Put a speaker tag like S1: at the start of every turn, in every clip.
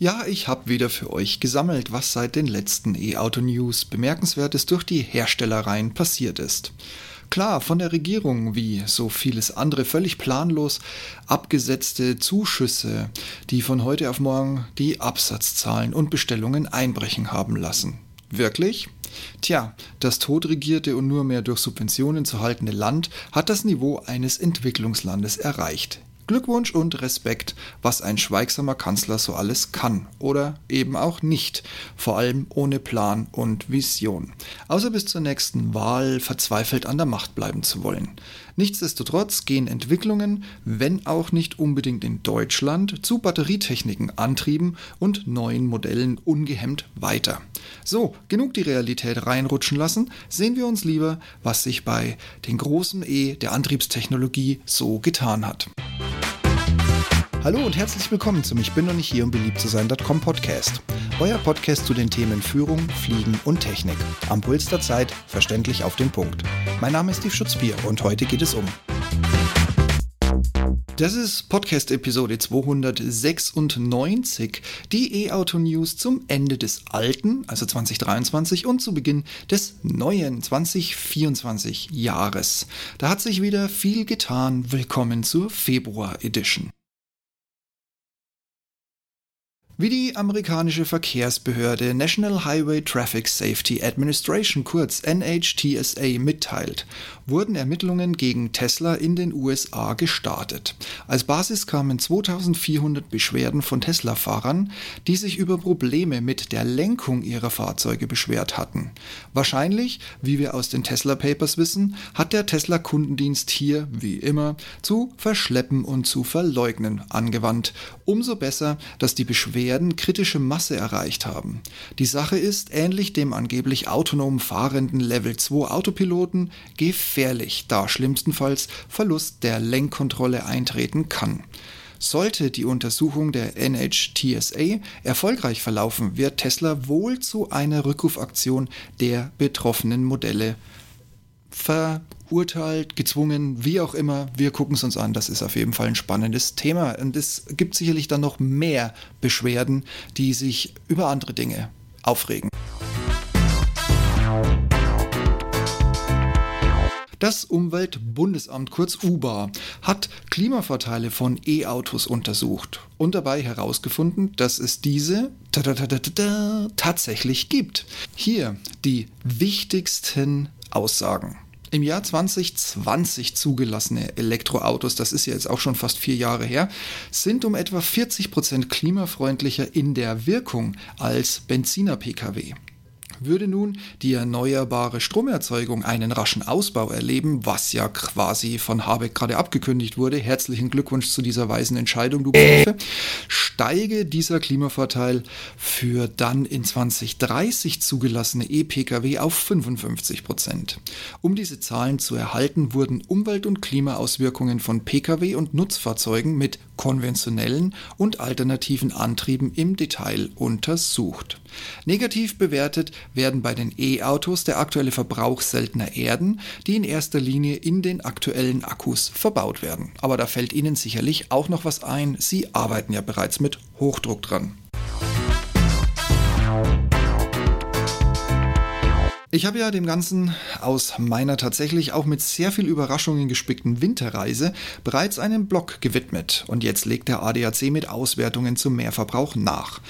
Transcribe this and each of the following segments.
S1: Ja, ich habe wieder für euch gesammelt, was seit den letzten E-Auto-News bemerkenswertes durch die Herstellereien passiert ist. Klar, von der Regierung, wie so vieles andere, völlig planlos abgesetzte Zuschüsse, die von heute auf morgen die Absatzzahlen und Bestellungen einbrechen haben lassen. Wirklich? Tja, das totregierte und nur mehr durch Subventionen zu haltende Land hat das Niveau eines Entwicklungslandes erreicht. Glückwunsch und Respekt, was ein schweigsamer Kanzler so alles kann oder eben auch nicht, vor allem ohne Plan und Vision, außer bis zur nächsten Wahl verzweifelt an der Macht bleiben zu wollen. Nichtsdestotrotz gehen Entwicklungen, wenn auch nicht unbedingt in Deutschland, zu Batterietechniken, Antrieben und neuen Modellen ungehemmt weiter. So, genug die Realität reinrutschen lassen, sehen wir uns lieber, was sich bei den großen E der Antriebstechnologie so getan hat. Hallo und herzlich willkommen zum Ich bin noch nicht hier, um beliebt zu sein.com Podcast. Euer Podcast zu den Themen Führung, Fliegen und Technik. Am Puls der Zeit, verständlich auf den Punkt. Mein Name ist Steve Schutzbier und heute geht es um. Das ist Podcast-Episode 296, die E-Auto-News zum Ende des alten, also 2023, und zu Beginn des neuen 2024 Jahres. Da hat sich wieder viel getan. Willkommen zur Februar-Edition. Wie die amerikanische Verkehrsbehörde National Highway Traffic Safety Administration kurz NHTSA mitteilt, wurden Ermittlungen gegen Tesla in den USA gestartet. Als Basis kamen 2400 Beschwerden von Tesla-Fahrern, die sich über Probleme mit der Lenkung ihrer Fahrzeuge beschwert hatten. Wahrscheinlich, wie wir aus den Tesla Papers wissen, hat der Tesla Kundendienst hier, wie immer, zu verschleppen und zu verleugnen angewandt. Umso besser, dass die Beschwerden werden kritische Masse erreicht haben. Die Sache ist, ähnlich dem angeblich autonom fahrenden Level 2 Autopiloten, gefährlich, da schlimmstenfalls Verlust der Lenkkontrolle eintreten kann. Sollte die Untersuchung der NHTSA erfolgreich verlaufen, wird Tesla wohl zu einer Rückrufaktion der betroffenen Modelle verurteilt, gezwungen, wie auch immer. Wir gucken es uns an. Das ist auf jeden Fall ein spannendes Thema. Und es gibt sicherlich dann noch mehr Beschwerden, die sich über andere Dinge aufregen. Das Umweltbundesamt kurz UBA hat Klimavorteile von E-Autos untersucht und dabei herausgefunden, dass es diese tatsächlich gibt. Hier die wichtigsten Aussagen. Im Jahr 2020 zugelassene Elektroautos, das ist ja jetzt auch schon fast vier Jahre her, sind um etwa 40 Prozent klimafreundlicher in der Wirkung als Benziner-Pkw. Würde nun die erneuerbare Stromerzeugung einen raschen Ausbau erleben, was ja quasi von Habeck gerade abgekündigt wurde, herzlichen Glückwunsch zu dieser weisen Entscheidung, du Greife, steige dieser Klimavorteil für dann in 2030 zugelassene E-Pkw auf 55 Prozent. Um diese Zahlen zu erhalten, wurden Umwelt- und Klimaauswirkungen von Pkw und Nutzfahrzeugen mit konventionellen und alternativen Antrieben im Detail untersucht. Negativ bewertet werden bei den E-Autos der aktuelle Verbrauch seltener Erden, die in erster Linie in den aktuellen Akkus verbaut werden. Aber da fällt Ihnen sicherlich auch noch was ein. Sie arbeiten ja bereits mit Hochdruck dran. Ich habe ja dem Ganzen aus meiner tatsächlich auch mit sehr viel Überraschungen gespickten Winterreise bereits einen Blog gewidmet und jetzt legt der ADAC mit Auswertungen zum Mehrverbrauch nach.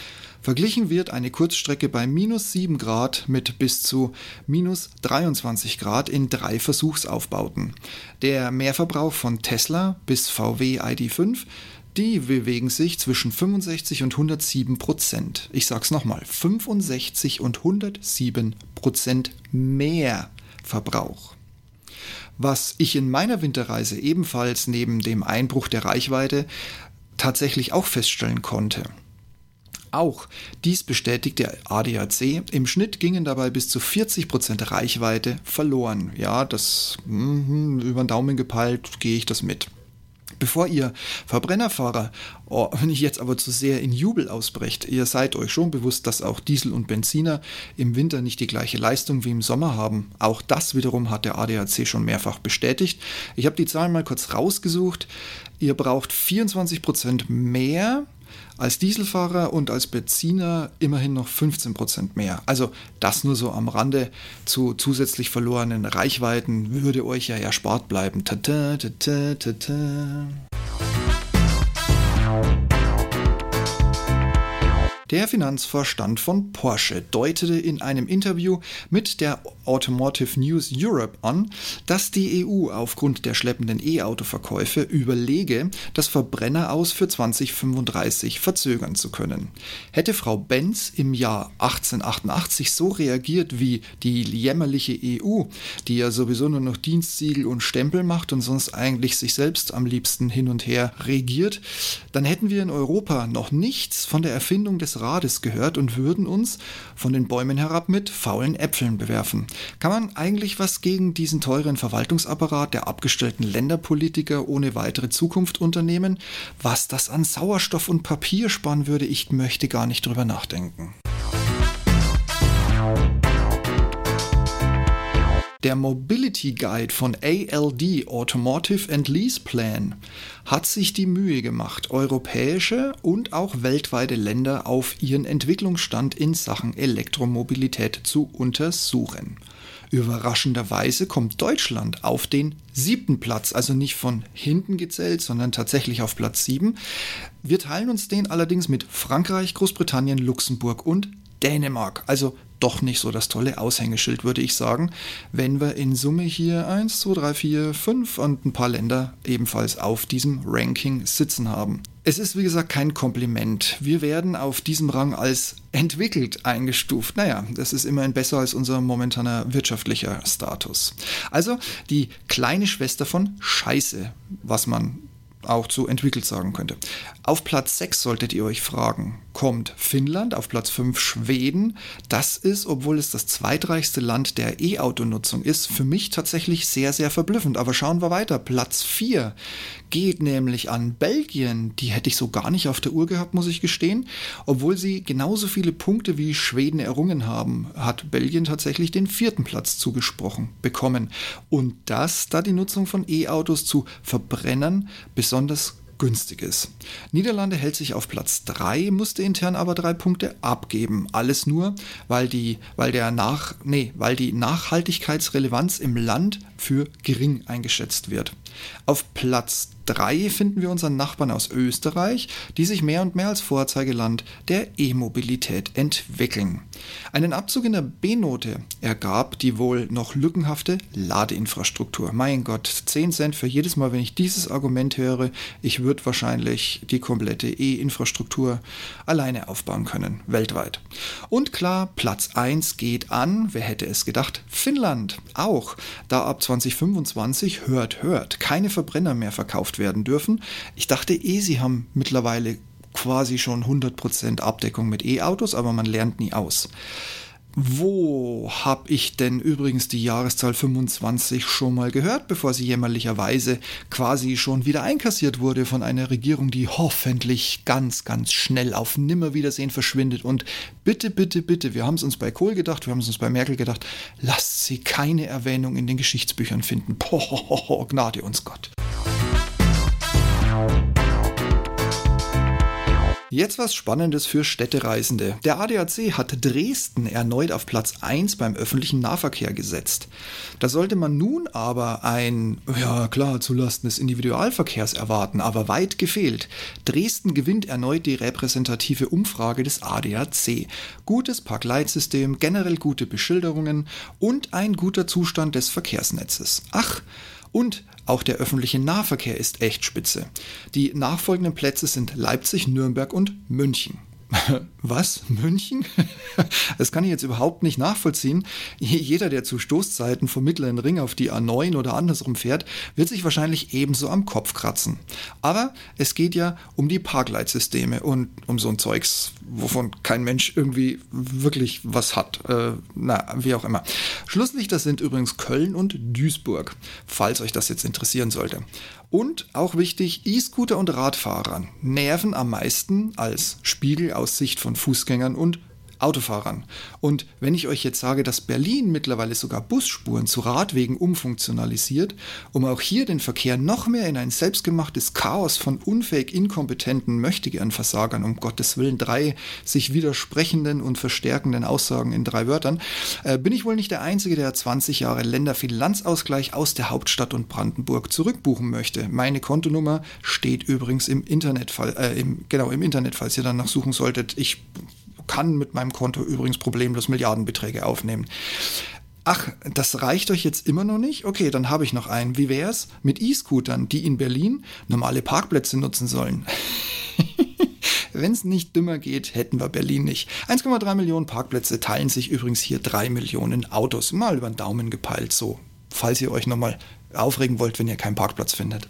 S1: Verglichen wird eine Kurzstrecke bei minus 7 Grad mit bis zu minus 23 Grad in drei Versuchsaufbauten. Der Mehrverbrauch von Tesla bis VW ID5 die bewegen sich zwischen 65 und 107 Prozent. Ich sag's nochmal, 65 und 107 Prozent mehr Verbrauch. Was ich in meiner Winterreise ebenfalls neben dem Einbruch der Reichweite tatsächlich auch feststellen konnte. Auch dies bestätigt der ADAC. Im Schnitt gingen dabei bis zu 40% Reichweite verloren. Ja, das mh, über den Daumen gepeilt, gehe ich das mit. Bevor ihr Verbrennerfahrer, oh, wenn ich jetzt aber zu sehr in Jubel ausbrecht, ihr seid euch schon bewusst, dass auch Diesel und Benziner im Winter nicht die gleiche Leistung wie im Sommer haben. Auch das wiederum hat der ADAC schon mehrfach bestätigt. Ich habe die Zahlen mal kurz rausgesucht. Ihr braucht 24% mehr als Dieselfahrer und als Benziner immerhin noch 15 Prozent mehr. Also das nur so am Rande zu zusätzlich verlorenen Reichweiten würde euch ja erspart bleiben. Tata, tata, tata. Der Finanzvorstand von Porsche deutete in einem Interview mit der Automotive News Europe an, dass die EU aufgrund der schleppenden E-Auto-Verkäufe überlege, das Verbrenner aus für 2035 verzögern zu können. Hätte Frau Benz im Jahr 1888 so reagiert wie die jämmerliche EU, die ja sowieso nur noch Dienstsiegel und Stempel macht und sonst eigentlich sich selbst am liebsten hin und her regiert, dann hätten wir in Europa noch nichts von der Erfindung des Rades gehört und würden uns von den Bäumen herab mit faulen Äpfeln bewerfen. Kann man eigentlich was gegen diesen teuren Verwaltungsapparat der abgestellten Länderpolitiker ohne weitere Zukunft unternehmen? Was das an Sauerstoff und Papier sparen würde, ich möchte gar nicht drüber nachdenken. Der Mobility Guide von ALD Automotive and Lease Plan hat sich die Mühe gemacht, europäische und auch weltweite Länder auf ihren Entwicklungsstand in Sachen Elektromobilität zu untersuchen. Überraschenderweise kommt Deutschland auf den siebten Platz, also nicht von hinten gezählt, sondern tatsächlich auf Platz sieben. Wir teilen uns den allerdings mit Frankreich, Großbritannien, Luxemburg und Dänemark. Also doch nicht so das tolle Aushängeschild, würde ich sagen, wenn wir in Summe hier 1, 2, 3, 4, 5 und ein paar Länder ebenfalls auf diesem Ranking sitzen haben. Es ist wie gesagt kein Kompliment. Wir werden auf diesem Rang als entwickelt eingestuft. Naja, das ist immerhin besser als unser momentaner wirtschaftlicher Status. Also die kleine Schwester von Scheiße, was man auch zu entwickelt sagen könnte. Auf Platz 6 solltet ihr euch fragen, kommt Finnland, auf Platz 5 Schweden. Das ist, obwohl es das zweitreichste Land der E-Auto-Nutzung ist, für mich tatsächlich sehr, sehr verblüffend. Aber schauen wir weiter. Platz 4 geht nämlich an Belgien. Die hätte ich so gar nicht auf der Uhr gehabt, muss ich gestehen. Obwohl sie genauso viele Punkte wie Schweden errungen haben, hat Belgien tatsächlich den vierten Platz zugesprochen bekommen. Und das, da die Nutzung von E-Autos zu Verbrennern besonders günstig ist. Niederlande hält sich auf Platz 3, musste intern aber drei Punkte abgeben. Alles nur, weil die, weil der nach, nee, weil die Nachhaltigkeitsrelevanz im Land für gering eingeschätzt wird. Auf Platz 3 finden wir unseren Nachbarn aus Österreich, die sich mehr und mehr als Vorzeigeland der E-Mobilität entwickeln. Einen Abzug in der B-Note ergab die wohl noch lückenhafte Ladeinfrastruktur. Mein Gott, 10 Cent für jedes Mal, wenn ich dieses Argument höre. Ich würde wahrscheinlich die komplette E-Infrastruktur alleine aufbauen können, weltweit. Und klar, Platz 1 geht an, wer hätte es gedacht, Finnland auch, da ab 2025 hört, hört, keine Verbrenner mehr verkauft werden dürfen. Ich dachte eh, sie haben mittlerweile quasi schon 100% Abdeckung mit E-Autos, aber man lernt nie aus. Wo habe ich denn übrigens die Jahreszahl 25 schon mal gehört, bevor sie jämmerlicherweise quasi schon wieder einkassiert wurde von einer Regierung, die hoffentlich ganz, ganz schnell auf Nimmerwiedersehen verschwindet? Und bitte, bitte, bitte, wir haben es uns bei Kohl gedacht, wir haben es uns bei Merkel gedacht, lasst sie keine Erwähnung in den Geschichtsbüchern finden. Poh, gnade uns Gott. Jetzt was Spannendes für Städtereisende. Der ADAC hat Dresden erneut auf Platz 1 beim öffentlichen Nahverkehr gesetzt. Da sollte man nun aber ein, ja klar, zulasten des Individualverkehrs erwarten, aber weit gefehlt. Dresden gewinnt erneut die repräsentative Umfrage des ADAC. Gutes Parkleitsystem, generell gute Beschilderungen und ein guter Zustand des Verkehrsnetzes. Ach, und auch der öffentliche Nahverkehr ist echt spitze. Die nachfolgenden Plätze sind Leipzig, Nürnberg und München. Was? München? Das kann ich jetzt überhaupt nicht nachvollziehen. Jeder, der zu Stoßzeiten vom Mittleren Ring auf die A9 oder andersrum fährt, wird sich wahrscheinlich ebenso am Kopf kratzen. Aber es geht ja um die Parkleitsysteme und um so ein Zeugs, wovon kein Mensch irgendwie wirklich was hat. Äh, na, wie auch immer. Schlusslichter sind übrigens Köln und Duisburg, falls euch das jetzt interessieren sollte. Und auch wichtig, E-Scooter und Radfahrern nerven am meisten als Spiegel aus Sicht von Fußgängern und Autofahrern. Und wenn ich euch jetzt sage, dass Berlin mittlerweile sogar Busspuren zu Radwegen umfunktionalisiert, um auch hier den Verkehr noch mehr in ein selbstgemachtes Chaos von unfähig inkompetenten Möchtegern-Versagern, um Gottes Willen drei sich widersprechenden und verstärkenden Aussagen in drei Wörtern, äh, bin ich wohl nicht der Einzige, der 20 Jahre Länderfinanzausgleich aus der Hauptstadt und Brandenburg zurückbuchen möchte. Meine Kontonummer steht übrigens im Internet, äh, im, genau im Internet, falls ihr danach suchen solltet. Ich kann mit meinem Konto übrigens problemlos Milliardenbeträge aufnehmen. Ach, das reicht euch jetzt immer noch nicht? Okay, dann habe ich noch einen. Wie wäre es mit E-Scootern, die in Berlin normale Parkplätze nutzen sollen? Wenn es nicht dümmer geht, hätten wir Berlin nicht. 1,3 Millionen Parkplätze teilen sich übrigens hier 3 Millionen Autos. Mal über den Daumen gepeilt, so. Falls ihr euch nochmal aufregen wollt, wenn ihr keinen Parkplatz findet.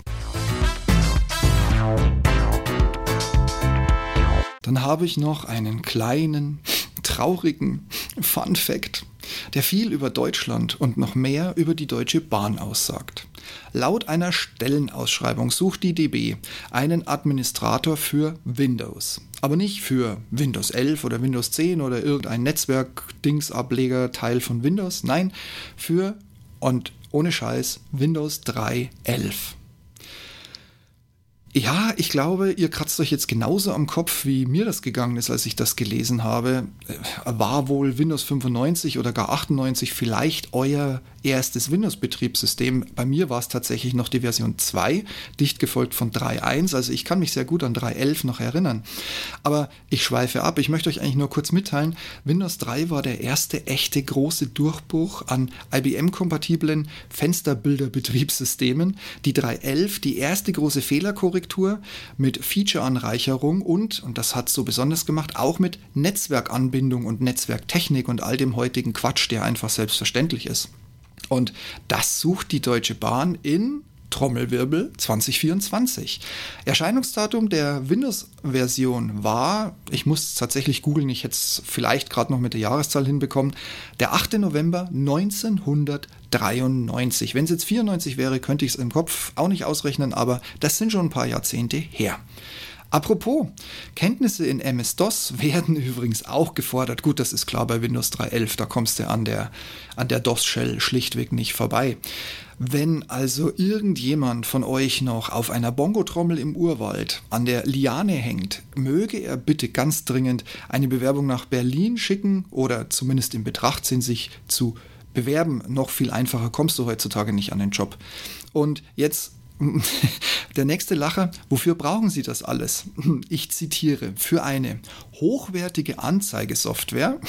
S1: Dann habe ich noch einen kleinen, traurigen Fun Fact, der viel über Deutschland und noch mehr über die Deutsche Bahn aussagt. Laut einer Stellenausschreibung sucht die DB einen Administrator für Windows. Aber nicht für Windows 11 oder Windows 10 oder irgendein Netzwerk-Dingsableger Teil von Windows. Nein, für und ohne Scheiß Windows 3.11. Ja, ich glaube, ihr kratzt euch jetzt genauso am Kopf, wie mir das gegangen ist, als ich das gelesen habe. Äh, war wohl Windows 95 oder gar 98 vielleicht euer erstes Windows-Betriebssystem? Bei mir war es tatsächlich noch die Version 2, dicht gefolgt von 3.1. Also ich kann mich sehr gut an 3.11 noch erinnern. Aber ich schweife ab. Ich möchte euch eigentlich nur kurz mitteilen, Windows 3 war der erste echte große Durchbruch an IBM-kompatiblen Fensterbilder-Betriebssystemen. Die 3.11, die erste große Fehlerkorrektur Korrektur, mit Feature-Anreicherung und, und das hat so besonders gemacht, auch mit Netzwerkanbindung und Netzwerktechnik und all dem heutigen Quatsch, der einfach selbstverständlich ist. Und das sucht die Deutsche Bahn in Trommelwirbel 2024. Erscheinungsdatum der Windows-Version war, ich muss tatsächlich googeln, ich hätte es vielleicht gerade noch mit der Jahreszahl hinbekommen, der 8. November 1993. Wenn es jetzt 94 wäre, könnte ich es im Kopf auch nicht ausrechnen, aber das sind schon ein paar Jahrzehnte her. Apropos, Kenntnisse in MS-DOS werden übrigens auch gefordert. Gut, das ist klar bei Windows 3.11, da kommst du an der, an der DOS-Shell schlichtweg nicht vorbei. Wenn also irgendjemand von euch noch auf einer Bongotrommel im Urwald an der Liane hängt, möge er bitte ganz dringend eine Bewerbung nach Berlin schicken oder zumindest in Betracht ziehen, sich zu bewerben. Noch viel einfacher kommst du heutzutage nicht an den Job. Und jetzt der nächste Lacher, wofür brauchen Sie das alles? Ich zitiere, für eine hochwertige Anzeigesoftware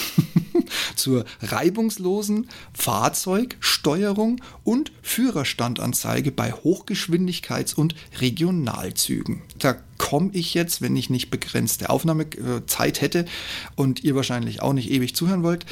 S1: zur reibungslosen Fahrzeugsteuerung und Führerstandanzeige bei Hochgeschwindigkeits- und Regionalzügen. Da komme ich jetzt, wenn ich nicht begrenzte Aufnahmezeit hätte und ihr wahrscheinlich auch nicht ewig zuhören wollt,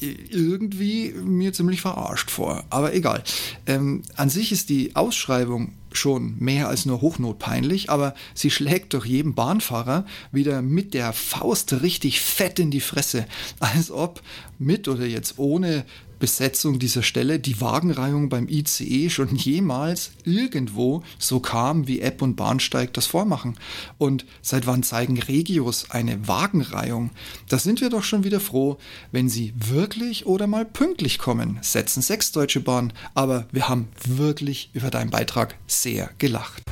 S1: irgendwie mir ziemlich verarscht vor. Aber egal. Ähm, an sich ist die Ausschreibung schon mehr als nur hochnotpeinlich, aber sie schlägt doch jedem Bahnfahrer wieder mit der Faust richtig fett in die Fresse, als ob mit oder jetzt ohne Besetzung dieser Stelle die Wagenreihung beim ICE schon jemals irgendwo so kam, wie App und Bahnsteig das vormachen. Und seit wann zeigen Regios eine Wagenreihung? Da sind wir doch schon wieder froh, wenn sie wirklich oder mal pünktlich kommen, setzen sechs Deutsche Bahn, aber wir haben wirklich über deinen Beitrag sehr gelacht.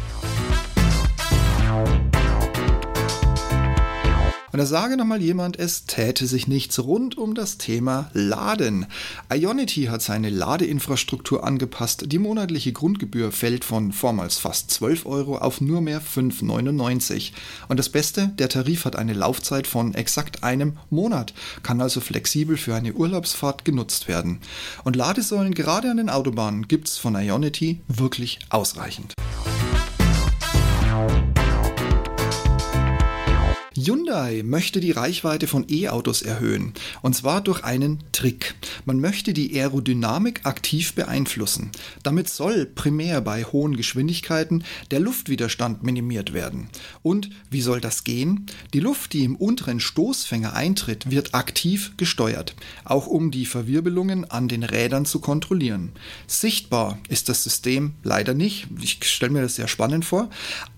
S1: Und da sage nochmal jemand, es täte sich nichts rund um das Thema Laden. Ionity hat seine Ladeinfrastruktur angepasst. Die monatliche Grundgebühr fällt von vormals fast 12 Euro auf nur mehr 5,99. Und das Beste, der Tarif hat eine Laufzeit von exakt einem Monat, kann also flexibel für eine Urlaubsfahrt genutzt werden. Und Ladesäulen gerade an den Autobahnen gibt's von Ionity wirklich ausreichend. Hyundai möchte die Reichweite von E-Autos erhöhen, und zwar durch einen Trick. Man möchte die Aerodynamik aktiv beeinflussen. Damit soll primär bei hohen Geschwindigkeiten der Luftwiderstand minimiert werden. Und wie soll das gehen? Die Luft, die im unteren Stoßfänger eintritt, wird aktiv gesteuert, auch um die Verwirbelungen an den Rädern zu kontrollieren. Sichtbar ist das System leider nicht, ich stelle mir das sehr spannend vor.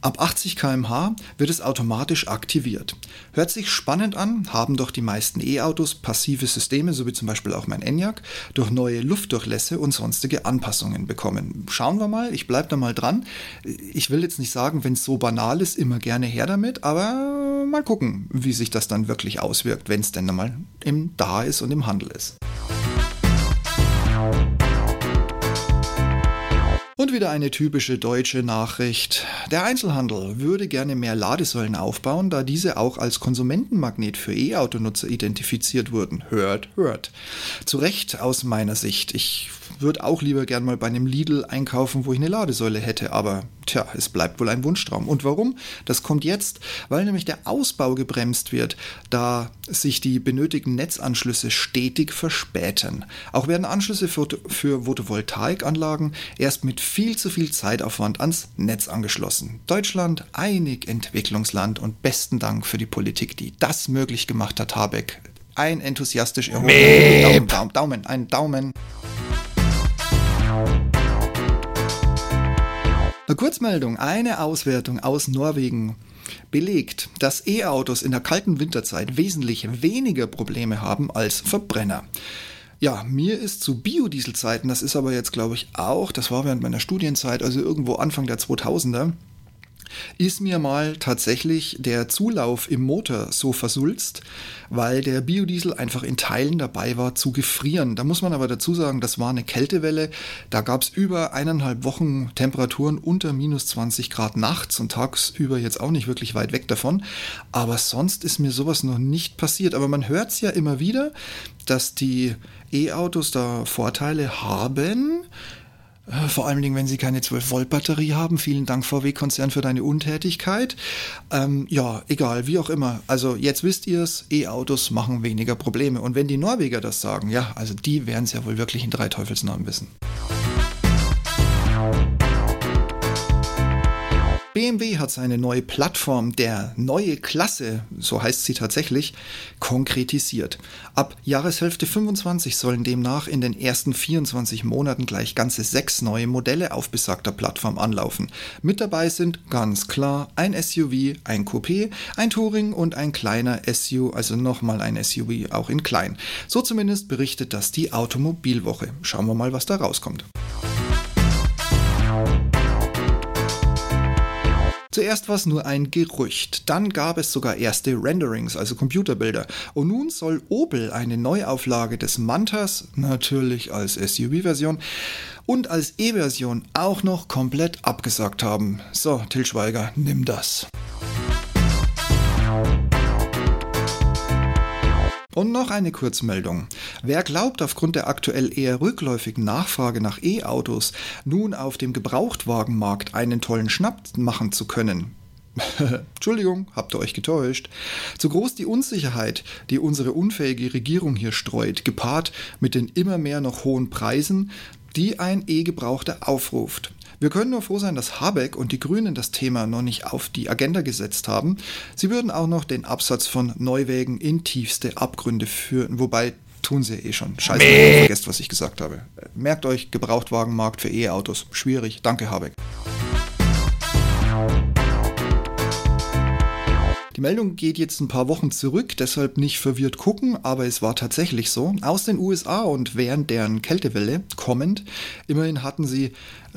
S1: Ab 80 km/h wird es automatisch aktiviert. Hört sich spannend an, haben doch die meisten E-Autos passive Systeme, so wie zum Beispiel auch mein Enyaq, durch neue Luftdurchlässe und sonstige Anpassungen bekommen. Schauen wir mal, ich bleibe da mal dran. Ich will jetzt nicht sagen, wenn es so banal ist, immer gerne her damit, aber mal gucken, wie sich das dann wirklich auswirkt, wenn es denn einmal im Da ist und im Handel ist. Und wieder eine typische deutsche Nachricht. Der Einzelhandel würde gerne mehr Ladesäulen aufbauen, da diese auch als Konsumentenmagnet für E-Autonutzer identifiziert wurden. Hört, hört. Zu Recht aus meiner Sicht. Ich würde auch lieber gern mal bei einem Lidl einkaufen, wo ich eine Ladesäule hätte, aber tja, es bleibt wohl ein Wunschtraum. Und warum? Das kommt jetzt, weil nämlich der Ausbau gebremst wird, da sich die benötigten Netzanschlüsse stetig verspäten. Auch werden Anschlüsse für, für Photovoltaikanlagen erst mit viel zu viel Zeitaufwand ans Netz angeschlossen. Deutschland, einig Entwicklungsland und besten Dank für die Politik, die das möglich gemacht hat, Habeck. Ein enthusiastisch erhobener Daumen, Daumen, Daumen, ein Daumen. Eine Kurzmeldung, eine Auswertung aus Norwegen belegt, dass E-Autos in der kalten Winterzeit wesentlich weniger Probleme haben als Verbrenner. Ja, mir ist zu Biodieselzeiten, das ist aber jetzt glaube ich auch, das war während meiner Studienzeit, also irgendwo Anfang der 2000er, ist mir mal tatsächlich der Zulauf im Motor so versulzt, weil der Biodiesel einfach in Teilen dabei war zu gefrieren. Da muss man aber dazu sagen, das war eine Kältewelle. Da gab es über eineinhalb Wochen Temperaturen unter minus 20 Grad nachts und tagsüber jetzt auch nicht wirklich weit weg davon. Aber sonst ist mir sowas noch nicht passiert. Aber man hört es ja immer wieder, dass die E-Autos da Vorteile haben. Äh, vor allen Dingen, wenn sie keine 12-Volt-Batterie haben. Vielen Dank, VW-Konzern, für deine Untätigkeit. Ähm, ja, egal, wie auch immer. Also jetzt wisst ihr es, E-Autos machen weniger Probleme. Und wenn die Norweger das sagen, ja, also die werden es ja wohl wirklich in drei Teufelsnamen wissen. BMW hat seine neue Plattform, der neue Klasse, so heißt sie tatsächlich, konkretisiert. Ab Jahreshälfte 25 sollen demnach in den ersten 24 Monaten gleich ganze sechs neue Modelle auf besagter Plattform anlaufen. Mit dabei sind ganz klar ein SUV, ein Coupé, ein Touring und ein kleiner SUV, also nochmal ein SUV, auch in klein. So zumindest berichtet das die Automobilwoche. Schauen wir mal, was da rauskommt. Zuerst war es nur ein Gerücht, dann gab es sogar erste Renderings, also Computerbilder. Und nun soll Opel eine Neuauflage des Mantas, natürlich als SUV-Version, und als E-Version auch noch komplett abgesagt haben. So, Til Schweiger, nimm das. Und noch eine Kurzmeldung. Wer glaubt, aufgrund der aktuell eher rückläufigen Nachfrage nach E-Autos nun auf dem Gebrauchtwagenmarkt einen tollen Schnapp machen zu können, Entschuldigung, habt ihr euch getäuscht. Zu groß die Unsicherheit, die unsere unfähige Regierung hier streut, gepaart mit den immer mehr noch hohen Preisen, die ein E-Gebrauchter aufruft. Wir können nur froh sein, dass Habeck und die Grünen das Thema noch nicht auf die Agenda gesetzt haben. Sie würden auch noch den Absatz von Neuwägen in tiefste Abgründe führen, wobei tun sie eh schon. Scheiße, vergesst, was ich gesagt habe. Merkt euch, Gebrauchtwagenmarkt für E-Autos. Schwierig. Danke, Habeck. Die Meldung geht jetzt ein paar Wochen zurück, deshalb nicht verwirrt gucken, aber es war tatsächlich so. Aus den USA und während deren Kältewelle kommend, immerhin hatten sie äh,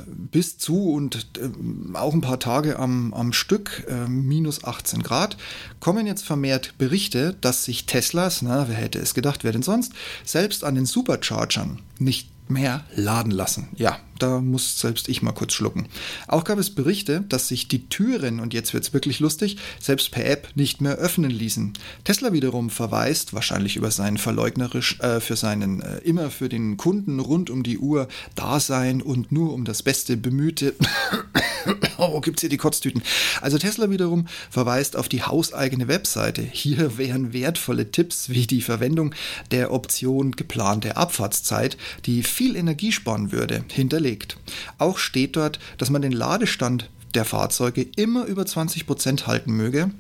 S1: bis zu und äh, auch ein paar Tage am, am Stück äh, minus 18 Grad, kommen jetzt vermehrt Berichte, dass sich Teslas, na, wer hätte es gedacht, wer denn sonst, selbst an den Superchargern nicht mehr laden lassen. Ja, da muss selbst ich mal kurz schlucken. Auch gab es Berichte, dass sich die Türen, und jetzt wird es wirklich lustig, selbst per App nicht mehr öffnen ließen. Tesla wiederum verweist, wahrscheinlich über seinen verleugnerisch, äh, für seinen äh, immer für den Kunden rund um die Uhr Dasein und nur um das Beste bemühte oh, gibt's hier die Kotztüten. Also Tesla wiederum verweist auf die hauseigene Webseite. Hier wären wertvolle Tipps wie die Verwendung der Option geplante Abfahrtszeit, die viel Energie sparen würde, hinterlegt. Auch steht dort, dass man den Ladestand der Fahrzeuge immer über 20% halten möge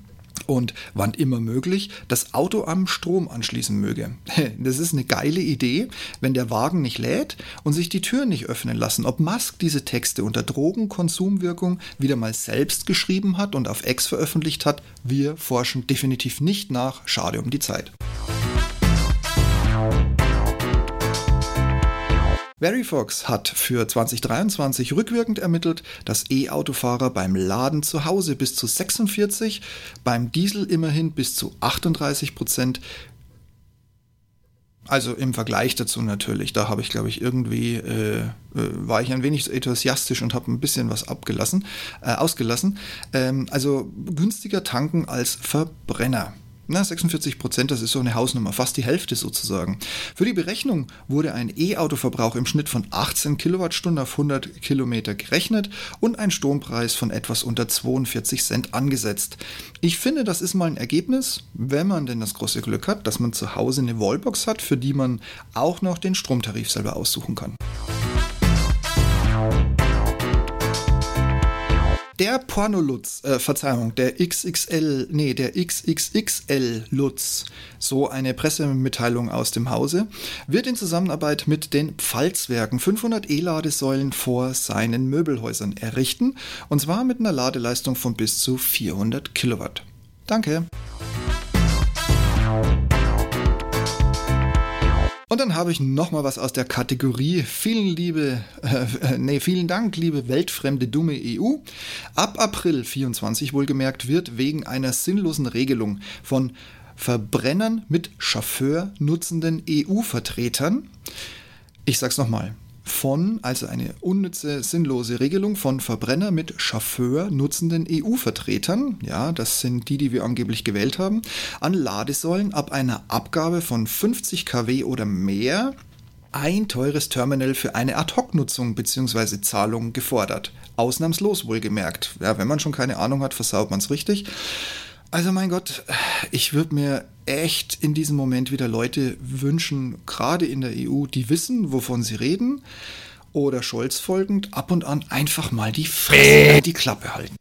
S1: und wann immer möglich das Auto am Strom anschließen möge. Das ist eine geile Idee, wenn der Wagen nicht lädt und sich die Türen nicht öffnen lassen. Ob Musk diese Texte unter Drogenkonsumwirkung wieder mal selbst geschrieben hat und auf X veröffentlicht hat, wir forschen definitiv nicht nach. Schade um die Zeit. Verifox hat für 2023 rückwirkend ermittelt, dass E-Autofahrer beim Laden zu Hause bis zu 46, beim Diesel immerhin bis zu 38 Prozent also im Vergleich dazu natürlich, da habe ich, glaube ich, irgendwie, äh, äh, war ich ein wenig enthusiastisch und habe ein bisschen was abgelassen, äh, ausgelassen. Ähm, also günstiger tanken als Verbrenner. Na, 46 Prozent, das ist so eine Hausnummer, fast die Hälfte sozusagen. Für die Berechnung wurde ein E-Autoverbrauch im Schnitt von 18 Kilowattstunden auf 100 Kilometer gerechnet und ein Strompreis von etwas unter 42 Cent angesetzt. Ich finde, das ist mal ein Ergebnis, wenn man denn das große Glück hat, dass man zu Hause eine Wallbox hat, für die man auch noch den Stromtarif selber aussuchen kann. Der Pornolutz, äh, Verzeihung, der XXL, nee, der XXXL Lutz, so eine Pressemitteilung aus dem Hause, wird in Zusammenarbeit mit den Pfalzwerken 500 E-Ladesäulen vor seinen Möbelhäusern errichten, und zwar mit einer Ladeleistung von bis zu 400 Kilowatt. Danke. Und dann habe ich noch mal was aus der Kategorie. Vielen liebe, äh, nee, vielen Dank, liebe weltfremde dumme EU. Ab April 24 wohlgemerkt wird wegen einer sinnlosen Regelung von Verbrennern mit Chauffeur nutzenden EU-Vertretern. Ich sag's nochmal von, also eine unnütze, sinnlose Regelung von Verbrenner mit Chauffeur nutzenden EU-Vertretern, ja, das sind die, die wir angeblich gewählt haben, an Ladesäulen ab einer Abgabe von 50 kW oder mehr ein teures Terminal für eine Ad-Hoc-Nutzung bzw. Zahlung gefordert. Ausnahmslos wohlgemerkt. Ja, wenn man schon keine Ahnung hat, versaut man es richtig. Also mein Gott, ich würde mir echt in diesem Moment wieder Leute wünschen, gerade in der EU, die wissen, wovon sie reden. Oder Scholz folgend, ab und an einfach mal die Fresse, die Klappe halten.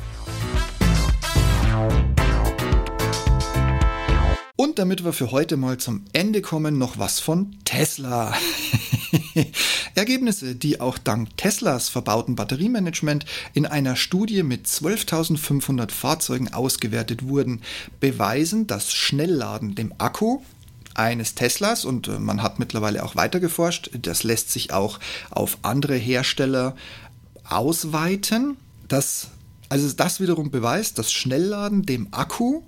S1: Und damit wir für heute mal zum Ende kommen, noch was von Tesla. Ergebnisse, die auch dank Teslas verbauten Batteriemanagement in einer Studie mit 12.500 Fahrzeugen ausgewertet wurden, beweisen, dass Schnellladen dem Akku eines Teslas und äh, man hat mittlerweile auch weiter geforscht, das lässt sich auch auf andere Hersteller ausweiten. Das, also das wiederum beweist, dass Schnellladen dem Akku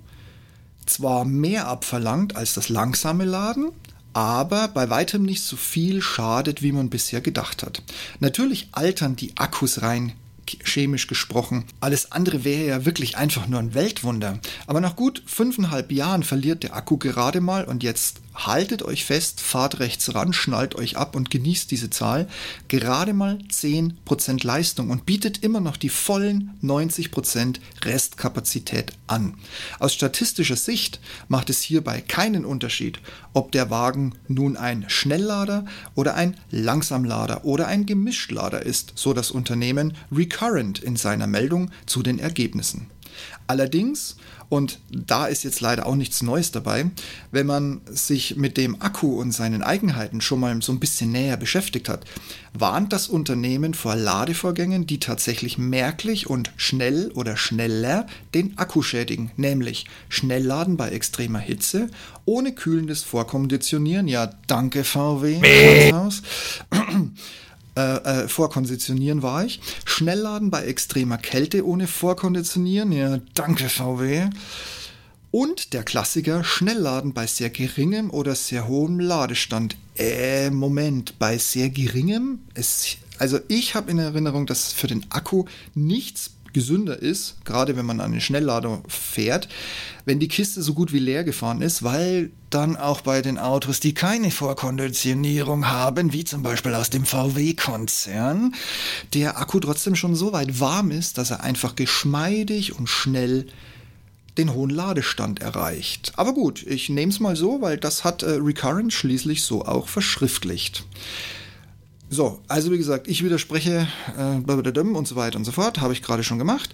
S1: zwar mehr abverlangt als das langsame Laden, aber bei weitem nicht so viel schadet, wie man bisher gedacht hat. Natürlich altern die Akkus rein chemisch gesprochen. Alles andere wäre ja wirklich einfach nur ein Weltwunder. Aber nach gut fünfeinhalb Jahren verliert der Akku gerade mal und jetzt haltet euch fest, fahrt rechts ran, schnallt euch ab und genießt diese Zahl. Gerade mal 10% Leistung und bietet immer noch die vollen 90% Restkapazität an. Aus statistischer Sicht macht es hierbei keinen Unterschied, ob der Wagen nun ein Schnelllader oder ein Langsamlader oder ein Gemischlader ist, so das Unternehmen Recurrent in seiner Meldung zu den Ergebnissen. Allerdings und da ist jetzt leider auch nichts Neues dabei. Wenn man sich mit dem Akku und seinen Eigenheiten schon mal so ein bisschen näher beschäftigt hat, warnt das Unternehmen vor Ladevorgängen, die tatsächlich merklich und schnell oder schneller den Akku schädigen, nämlich Schnellladen bei extremer Hitze, ohne kühlendes Vorkonditionieren. Ja, danke VW. Äh, äh, vorkonditionieren war ich. Schnellladen bei extremer Kälte ohne Vorkonditionieren. Ja, danke VW. Und der Klassiker Schnellladen bei sehr geringem oder sehr hohem Ladestand. Äh, Moment, bei sehr geringem? Es, also ich habe in Erinnerung, dass für den Akku nichts gesünder ist, gerade wenn man eine Schnelllader fährt, wenn die Kiste so gut wie leer gefahren ist, weil dann auch bei den Autos, die keine Vorkonditionierung haben, wie zum Beispiel aus dem VW-Konzern, der Akku trotzdem schon so weit warm ist, dass er einfach geschmeidig und schnell den hohen Ladestand erreicht. Aber gut, ich nehme es mal so, weil das hat äh, Recurrent schließlich so auch verschriftlicht. So, also wie gesagt, ich widerspreche äh, und so weiter und so fort, habe ich gerade schon gemacht.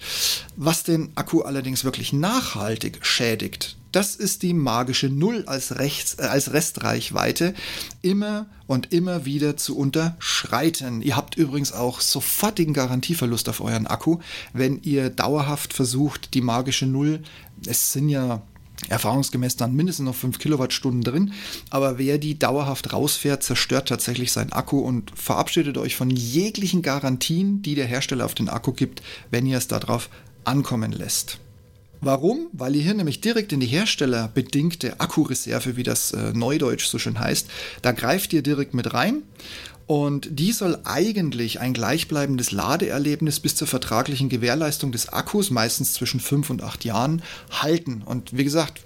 S1: Was den Akku allerdings wirklich nachhaltig schädigt, das ist die magische Null als, Rechts, äh, als Restreichweite immer und immer wieder zu unterschreiten. Ihr habt übrigens auch sofortigen Garantieverlust auf euren Akku, wenn ihr dauerhaft versucht, die magische Null, es sind ja erfahrungsgemäß dann mindestens noch 5 Kilowattstunden drin. Aber wer die dauerhaft rausfährt, zerstört tatsächlich seinen Akku und verabschiedet euch von jeglichen Garantien, die der Hersteller auf den Akku gibt, wenn ihr es darauf ankommen lässt. Warum? Weil ihr hier nämlich direkt in die herstellerbedingte Akkureserve, wie das äh, Neudeutsch so schön heißt, da greift ihr direkt mit rein und die soll eigentlich ein gleichbleibendes Ladeerlebnis bis zur vertraglichen Gewährleistung des Akkus, meistens zwischen 5 und 8 Jahren, halten. Und wie gesagt,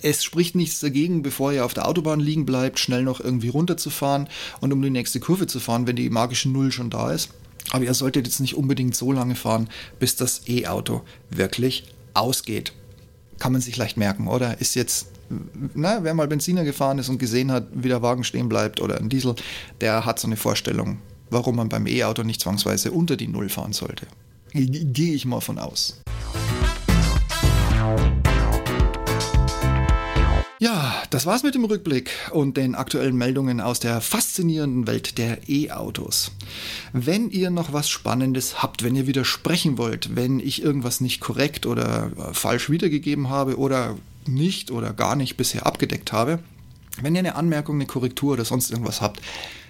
S1: es spricht nichts dagegen, bevor ihr auf der Autobahn liegen bleibt, schnell noch irgendwie runterzufahren und um die nächste Kurve zu fahren, wenn die magische Null schon da ist. Aber ihr solltet jetzt nicht unbedingt so lange fahren, bis das E-Auto wirklich ausgeht. Kann man sich leicht merken, oder? Ist jetzt na, wer mal Benziner gefahren ist und gesehen hat, wie der Wagen stehen bleibt oder ein Diesel, der hat so eine Vorstellung, warum man beim E-Auto nicht zwangsweise unter die Null fahren sollte. Gehe ich mal von aus. Ja, das war's mit dem Rückblick und den aktuellen Meldungen aus der faszinierenden Welt der E-Autos. Wenn ihr noch was Spannendes habt, wenn ihr widersprechen wollt, wenn ich irgendwas nicht korrekt oder falsch wiedergegeben habe oder nicht oder gar nicht bisher abgedeckt habe. Wenn ihr eine Anmerkung, eine Korrektur oder sonst irgendwas habt,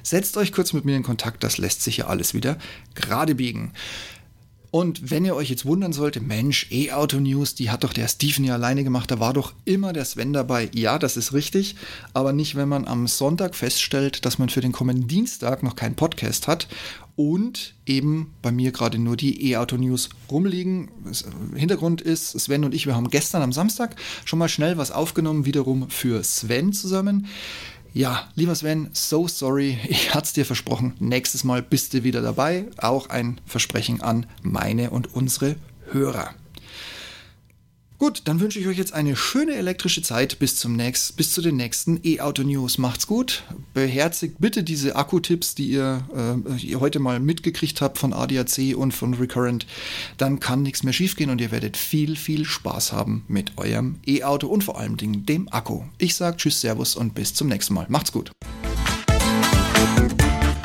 S1: setzt euch kurz mit mir in Kontakt, das lässt sich ja alles wieder gerade biegen. Und wenn ihr euch jetzt wundern solltet, Mensch, E-Auto-News, die hat doch der Steven ja alleine gemacht, da war doch immer der Sven dabei. Ja, das ist richtig, aber nicht, wenn man am Sonntag feststellt, dass man für den kommenden Dienstag noch keinen Podcast hat und eben bei mir gerade nur die E-Auto-News rumliegen. Hintergrund ist, Sven und ich, wir haben gestern am Samstag schon mal schnell was aufgenommen, wiederum für Sven zusammen. Ja, lieber Sven, so sorry, ich hatte es dir versprochen. Nächstes Mal bist du wieder dabei. Auch ein Versprechen an meine und unsere Hörer. Gut, dann wünsche ich euch jetzt eine schöne elektrische Zeit bis zum nächsten, bis zu den nächsten E-Auto-News. Macht's gut. Beherzigt bitte diese Akkutipps, die ihr, äh, ihr heute mal mitgekriegt habt von ADAC und von Recurrent. Dann kann nichts mehr schiefgehen und ihr werdet viel, viel Spaß haben mit eurem E-Auto und vor allem dem Akku. Ich sage Tschüss, Servus und bis zum nächsten Mal. Macht's gut.